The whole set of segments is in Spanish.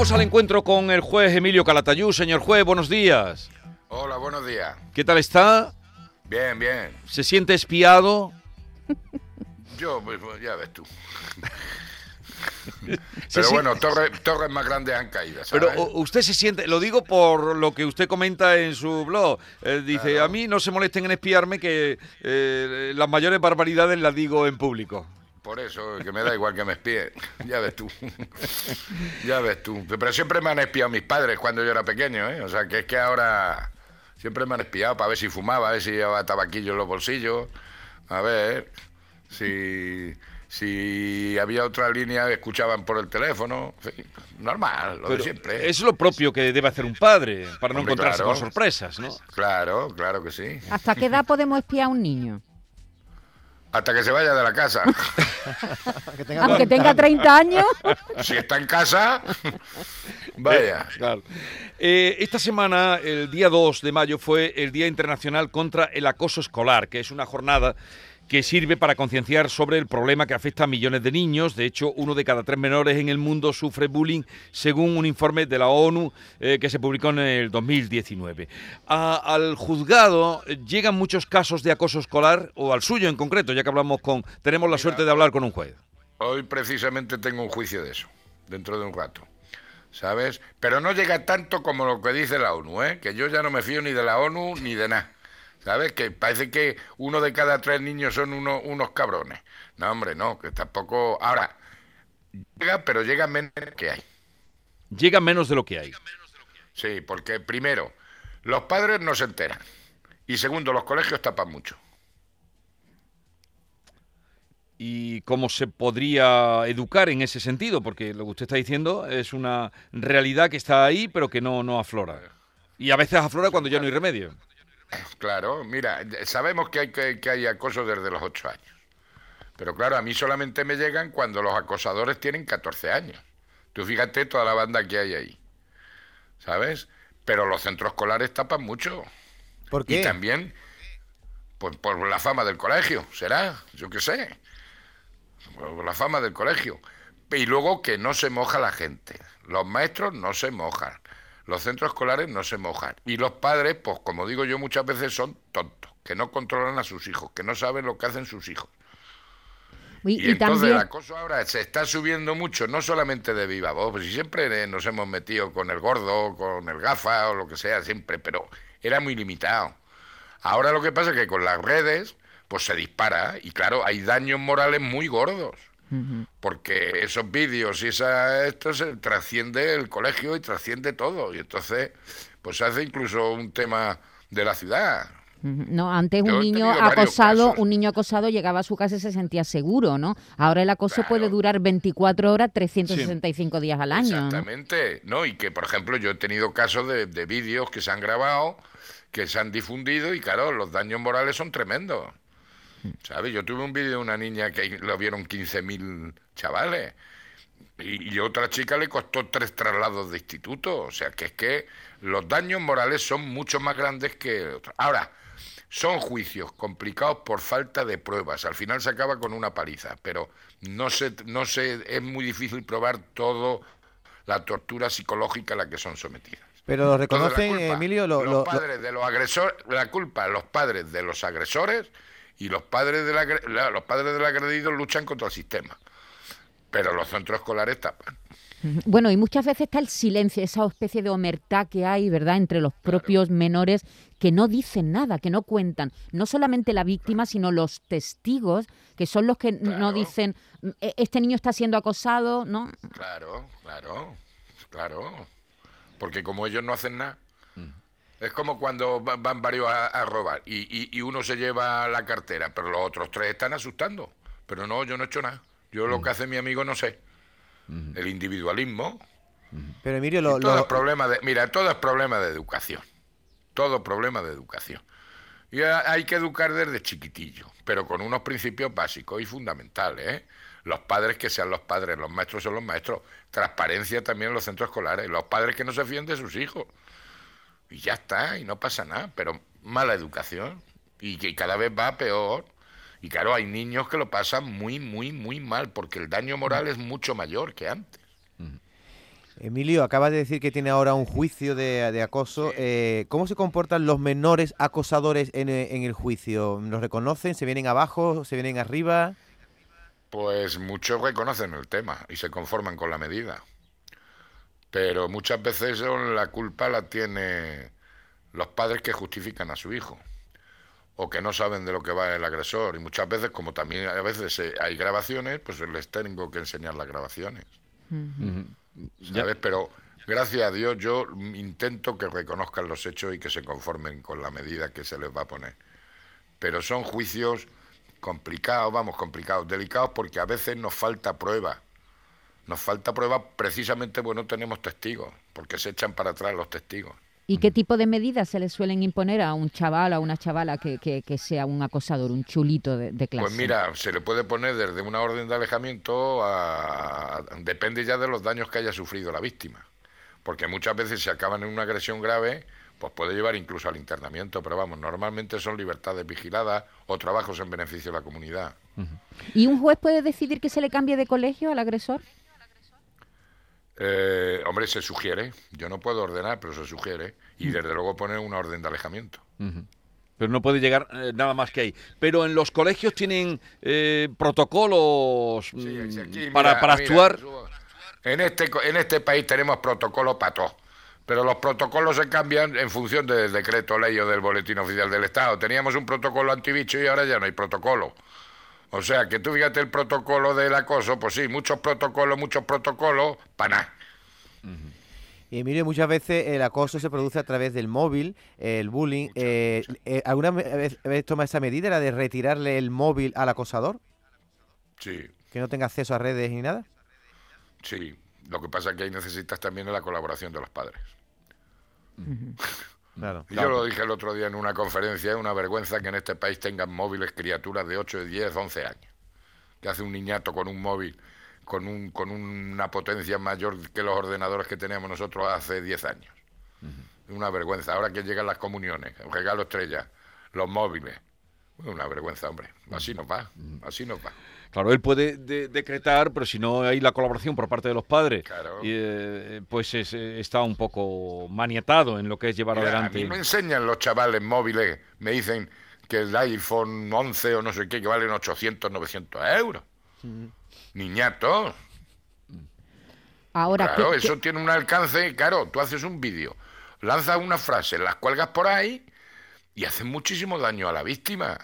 Vamos al encuentro con el juez Emilio Calatayú. Señor juez, buenos días. Hola, buenos días. ¿Qué tal está? Bien, bien. ¿Se siente espiado? Yo, pues, pues, ya ves tú. Pero bueno, torres, más grandes han caído. Pero usted se siente, lo digo por lo que usted comenta en su blog. Eh, dice, a mí no se molesten en espiarme que eh, las mayores barbaridades las digo en público. Por eso, que me da igual que me espíe. Ya ves tú. ya ves tú. Pero siempre me han espiado mis padres cuando yo era pequeño, ¿eh? O sea, que es que ahora siempre me han espiado para ver si fumaba, a ver si llevaba tabaquillo en los bolsillos. A ver si, si había otra línea, escuchaban por el teléfono. normal, lo de siempre. Es lo propio que debe hacer un padre para no encontrarse con sorpresas, ¿no? Claro, claro que sí. ¿Hasta qué edad podemos espiar a un niño? Hasta que se vaya de la casa. Aunque tenga 30 años. Si está en casa, vaya. Eh, eh, esta semana, el día 2 de mayo, fue el Día Internacional contra el Acoso Escolar, que es una jornada que sirve para concienciar sobre el problema que afecta a millones de niños. De hecho, uno de cada tres menores en el mundo sufre bullying, según un informe de la ONU eh, que se publicó en el 2019. al juzgado llegan muchos casos de acoso escolar, o al suyo en concreto, ya que hablamos con, tenemos la suerte de hablar con un juez. Hoy precisamente tengo un juicio de eso, dentro de un rato. ¿Sabes? Pero no llega tanto como lo que dice la ONU, ¿eh? que yo ya no me fío ni de la ONU ni de nada. ¿Sabes? Que parece que uno de cada tres niños son unos cabrones. No, hombre, no, que tampoco... Ahora, llega, pero llega menos de lo que hay. Llega menos de lo que hay. Sí, porque primero, los padres no se enteran. Y segundo, los colegios tapan mucho. ¿Y cómo se podría educar en ese sentido? Porque lo que usted está diciendo es una realidad que está ahí, pero que no, no aflora. Y a veces aflora cuando ya no hay remedio. Claro, mira, sabemos que hay, que, hay acoso desde los 8 años. Pero claro, a mí solamente me llegan cuando los acosadores tienen 14 años. Tú fíjate toda la banda que hay ahí. ¿Sabes? Pero los centros escolares tapan mucho. ¿Por qué? Y también pues, por la fama del colegio, será, yo qué sé. Por la fama del colegio. Y luego que no se moja la gente. Los maestros no se mojan. Los centros escolares no se mojan. Y los padres, pues como digo yo muchas veces, son tontos, que no controlan a sus hijos, que no saben lo que hacen sus hijos. Y, entonces el acoso ahora se está subiendo mucho, no solamente de viva voz, pues siempre nos hemos metido con el gordo, con el gafa o lo que sea, siempre, pero era muy limitado. Ahora lo que pasa es que con las redes, pues se dispara y claro, hay daños morales muy gordos porque esos vídeos y esa, esto se trasciende el colegio y trasciende todo. Y entonces, pues se hace incluso un tema de la ciudad. No, antes un niño acosado, un niño acosado llegaba a su casa y se sentía seguro, ¿no? Ahora el acoso puede durar 24 horas, 365 días al año. Exactamente, ¿no? Y que, por ejemplo, yo he tenido casos de, de vídeos que se han grabado, que se han difundido y, claro, los daños morales son tremendos. ¿Sabes? Yo tuve un vídeo de una niña que lo vieron 15.000 chavales y, otra chica le costó tres traslados de instituto. O sea, que es que los daños morales son mucho más grandes que otros. Ahora, son juicios complicados por falta de pruebas. Al final se acaba con una paliza, pero no se, no se, es muy difícil probar todo la tortura psicológica a la que son sometidas. Pero reconocen, Emilio, los padres de los agresores, la culpa los padres de los agresores y los padres, de la, los padres del agredido luchan contra el sistema, pero los centros escolares tapan. Bueno, y muchas veces está el silencio, esa especie de omertá que hay, ¿verdad?, entre los propios menores que no dicen nada, que no cuentan. No solamente la víctima, sino los testigos, que son los que no dicen, e, este niño está siendo acosado, ¿no? Claro, claro, claro. Porque como ellos no hacen nada, es como cuando van varios a, robar y, uno se lleva la cartera, pero los otros tres están asustando. Pero no, yo no he hecho nada. Yo lo que hace mi amigo no sé. El individualismo. Pero Emilio, lo, todo Es problema de, mira, todo es problema de educación. Todo problema de educación. Y hay que educar desde chiquitillo, pero con unos principios básicos y fundamentales. ¿eh? Los padres que sean los padres, los maestros son los maestros. Transparencia también en los centros escolares. Los padres que no se fíen de sus hijos y ya está, y no pasa nada, pero mala educación y que cada vez va peor. Y claro, hay niños que lo pasan muy, muy, muy mal, porque el daño moral es mucho mayor que antes. Emilio, acaba de decir que tiene ahora un juicio de, acoso. Eh, ¿Cómo se comportan los menores acosadores en, en, el juicio? ¿Los reconocen? ¿Se vienen abajo? ¿Se vienen arriba? Pues muchos reconocen el tema y se conforman con la medida. Pero muchas veces la culpa la tiene los padres que justifican a su hijo o que no saben de lo que va el agresor. Y muchas veces, como también a veces eh, hay grabaciones, pues les tengo que enseñar las grabaciones. ¿Sabes? Pero gracias a Dios yo intento que reconozcan los hechos y que se conformen con la medida que se les va a poner. Pero son juicios complicados, vamos, complicados, delicados porque a veces nos falta prueba. Nos falta prueba precisamente porque no tenemos testigos, porque se echan para atrás los testigos. ¿Y qué tipo de medidas se le suelen imponer a un chaval, a una chavala que, que, sea un acosador, un chulito de, clase? Pues mira, se le puede poner desde una orden de alejamiento a... Depende ya de los daños que haya sufrido la víctima. Porque muchas veces se acaban en una agresión grave, pues puede llevar incluso al internamiento, pero vamos, normalmente son libertades vigiladas o trabajos en beneficio de la comunidad. ¿Y un juez puede decidir que se le cambie de colegio al agresor? Eh, hombre, se sugiere. Yo no puedo ordenar, pero se sugiere. Y desde luego poner una orden de alejamiento. Pero no puede llegar eh, nada más que ahí. Pero en los colegios tienen eh, protocolos mm, para, para actuar. En este, en este país tenemos protocolos para todo. Pero los protocolos se cambian en función del decreto ley o del boletín oficial del Estado. Teníamos un protocolo antibicho y ahora ya no hay protocolo. O sea, que tú fíjate el protocolo del acoso, pues sí, muchos protocolos, muchos protocolos, para nada. Y Emilio, muchas veces el acoso se produce a través del móvil, el bullying. Eh, eh, ¿Alguna vez habéis tomado esa medida, la de retirarle el móvil al acosador? Sí. ¿Que no tenga acceso a redes ni nada? Sí. Lo que pasa es que ahí necesitas también la colaboración de los padres. Yo lo dije el otro día en una conferencia, es una vergüenza que en este país tengan móviles criaturas de 8, 10, 11 años. Que hace un niñato con un móvil con, un, con una potencia mayor que los ordenadores que teníamos nosotros hace 10 años. Es Una vergüenza. Ahora que llegan las comuniones, el regalo estrella, los móviles. Una vergüenza, hombre. Así nos va, así nos va. Claro, él puede decretar, pero si no hay la colaboración por parte de los padres, eh, pues está un poco maniatado en lo que es llevar adelante. A mí me enseñan los chavales móviles, me dicen que el iPhone 11 o no sé qué, que valen 800, 900 euros. Niñato. Ahora, claro, eso tiene un alcance, claro, tú haces un vídeo, lanzas una frase, las cuelgas por ahí y haces muchísimo daño a la víctima.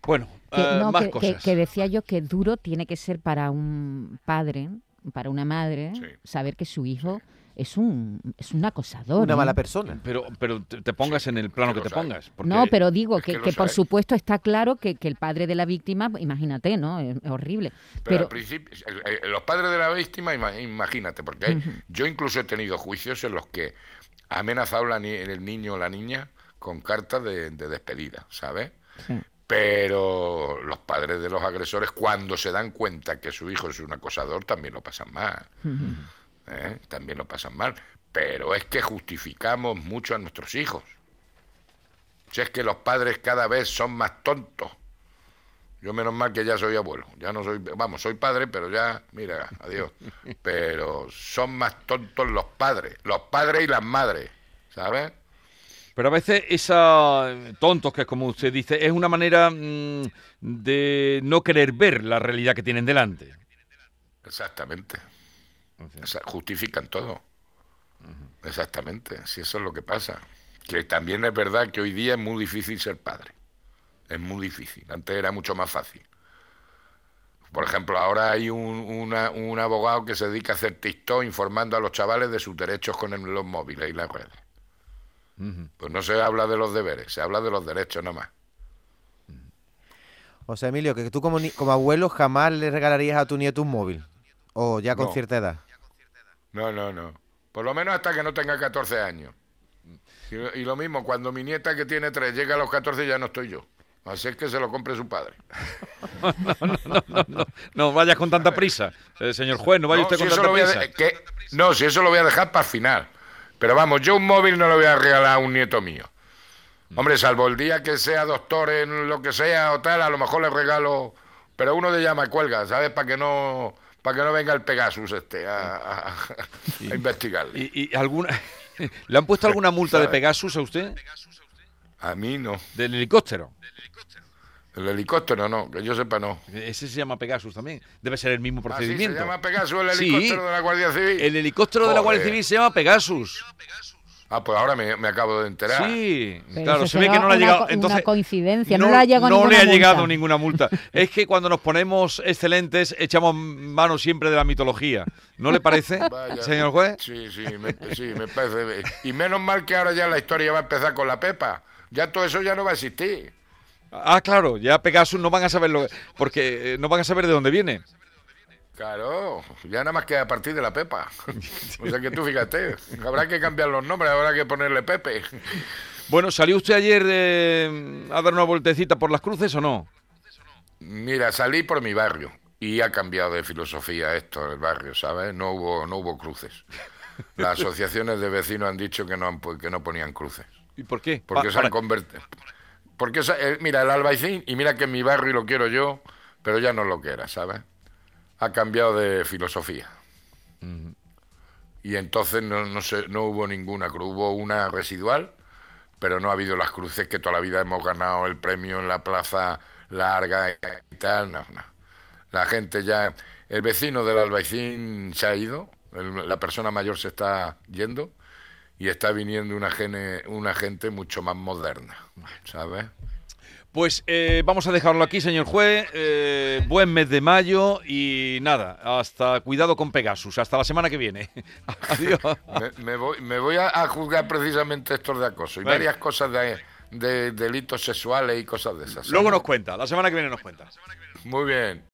Bueno, que, eh, más cosas. Que, decía yo que duro tiene que ser para un padre, para una madre, saber que su hijo es un, es un acosador. Una mala persona. Pero, pero te, pongas en el plano que te pongas. No, pero digo que, por supuesto está claro que, el padre de la víctima, imagínate, ¿no? Es, horrible. Pero, al principio, los padres de la víctima, imagínate, porque yo incluso he tenido juicios en los que ha amenazado la, el niño o la niña con cartas de, despedida, ¿sabes? Pero los padres de los agresores, cuando se dan cuenta que su hijo es un acosador, también lo pasan mal. ¿eh? también lo pasan mal, pero es que justificamos mucho a nuestros hijos. Si es que los padres cada vez son más tontos. Yo menos mal que ya soy abuelo, ya no soy, vamos, soy padre, pero ya, mira, adiós. Pero son más tontos los padres, los padres y las madres, ¿sabes? Pero a veces esa tontos, que es como usted dice, es una manera mm, de no querer ver la realidad que tienen delante. Exactamente justifican todo. Exactamente, si eso es lo que pasa. Que también es verdad que hoy día es muy difícil ser padre. Es muy difícil. Antes era mucho más fácil. Por ejemplo, ahora hay un, un abogado que se dedica a hacer TikTok informando a los chavales de sus derechos con los móviles y las redes. Pues no se habla de los deberes, se habla de los derechos nada más. O sea, Emilio, que tú como, como abuelo jamás le regalarías a tu nieto un móvil. ¿O ya con cierta edad? No, no, no. Por lo menos hasta que no tenga 14 años. Y, lo mismo, cuando mi nieta que tiene 3 llega a los 14 ya no estoy yo. Así es que se lo compre su padre. no, no, no, no, no, vayas con tanta prisa, eh, señor juez, no vaya usted con tanta prisa. no, si eso lo voy a dejar para el final. Pero vamos, yo un móvil no lo voy a regalar a un nieto mío. Hombre, salvo el día que sea doctor en lo que sea o tal, a lo mejor le regalo. Pero uno de llama cuelga, ¿sabes? Para que no para que no venga el Pegasus este a, a- a investigarle. ¿Y, y alguna... ¿Le han puesto alguna multa de. Pegasus a usted? A mí no. Del helicóptero. El helicóptero no, que yo sepa no. Ese se llama Pegasus también. Debe ser el mismo Ah, sí, se procedimiento. llama Pegasus el Sí. helicóptero de la Guardia Civil. El helicóptero de la Guardia. Civil se llama Pegasus. Ah, pues ahora me, me acabo de enterar. Sí, Pero claro, se ve que no le ha una llegado. co- una Entonces, coincidencia, no le ha llegado no ninguna le ha multa. llegado ninguna multa. Es que cuando nos ponemos excelentes, echamos mano siempre de la mitología. ¿No le parece, Vaya. señor juez? Sí, sí, me, sí, me parece. Y menos mal que ahora ya la historia va a empezar con la Pepa. Ya todo eso ya no va a existir. Ah, claro, ya Pegasus no van a saberlo, porque eh, no van a saber de dónde viene. Claro, ya nada más que a partir de la Pepa. O sea que tú fíjate, habrá que cambiar los nombres, habrá que ponerle Pepe. Bueno, ¿salió usted ayer eh, a dar una vueltecita por las cruces o no? Mira, salí por mi barrio y ha cambiado de filosofía esto, el barrio, ¿sabes? No hubo, no hubo cruces. Las asociaciones de vecinos han dicho que no, han que no ponían cruces. ¿Y por qué? Porque Pa- se han convertido. Porque, esa- eh, mira, el albaicín, y mira que en mi barrio lo quiero yo, pero ya no lo que era, ¿sabes? Ha cambiado de filosofía. Y entonces no, no, se- no hubo ninguna cruz, hubo una residual, pero no ha habido las cruces que toda la vida hemos ganado el premio en la plaza larga y tal, no, no. La gente ya, el vecino del albaicín se ha ido, el- la persona mayor se está yendo y está viniendo una, gene, una gente mucho más moderna, ¿sabes? Pues eh, vamos a dejarlo aquí, señor juez. Eh, buen mes de mayo y nada, hasta cuidado con Pegasus. Hasta la semana que viene. Adiós. Me, me voy, me voy a, a juzgar precisamente estos de acoso y varias cosas de, de delitos sexuales y cosas de esas. Luego nos cuenta, la semana que viene nos cuenta. Muy bien.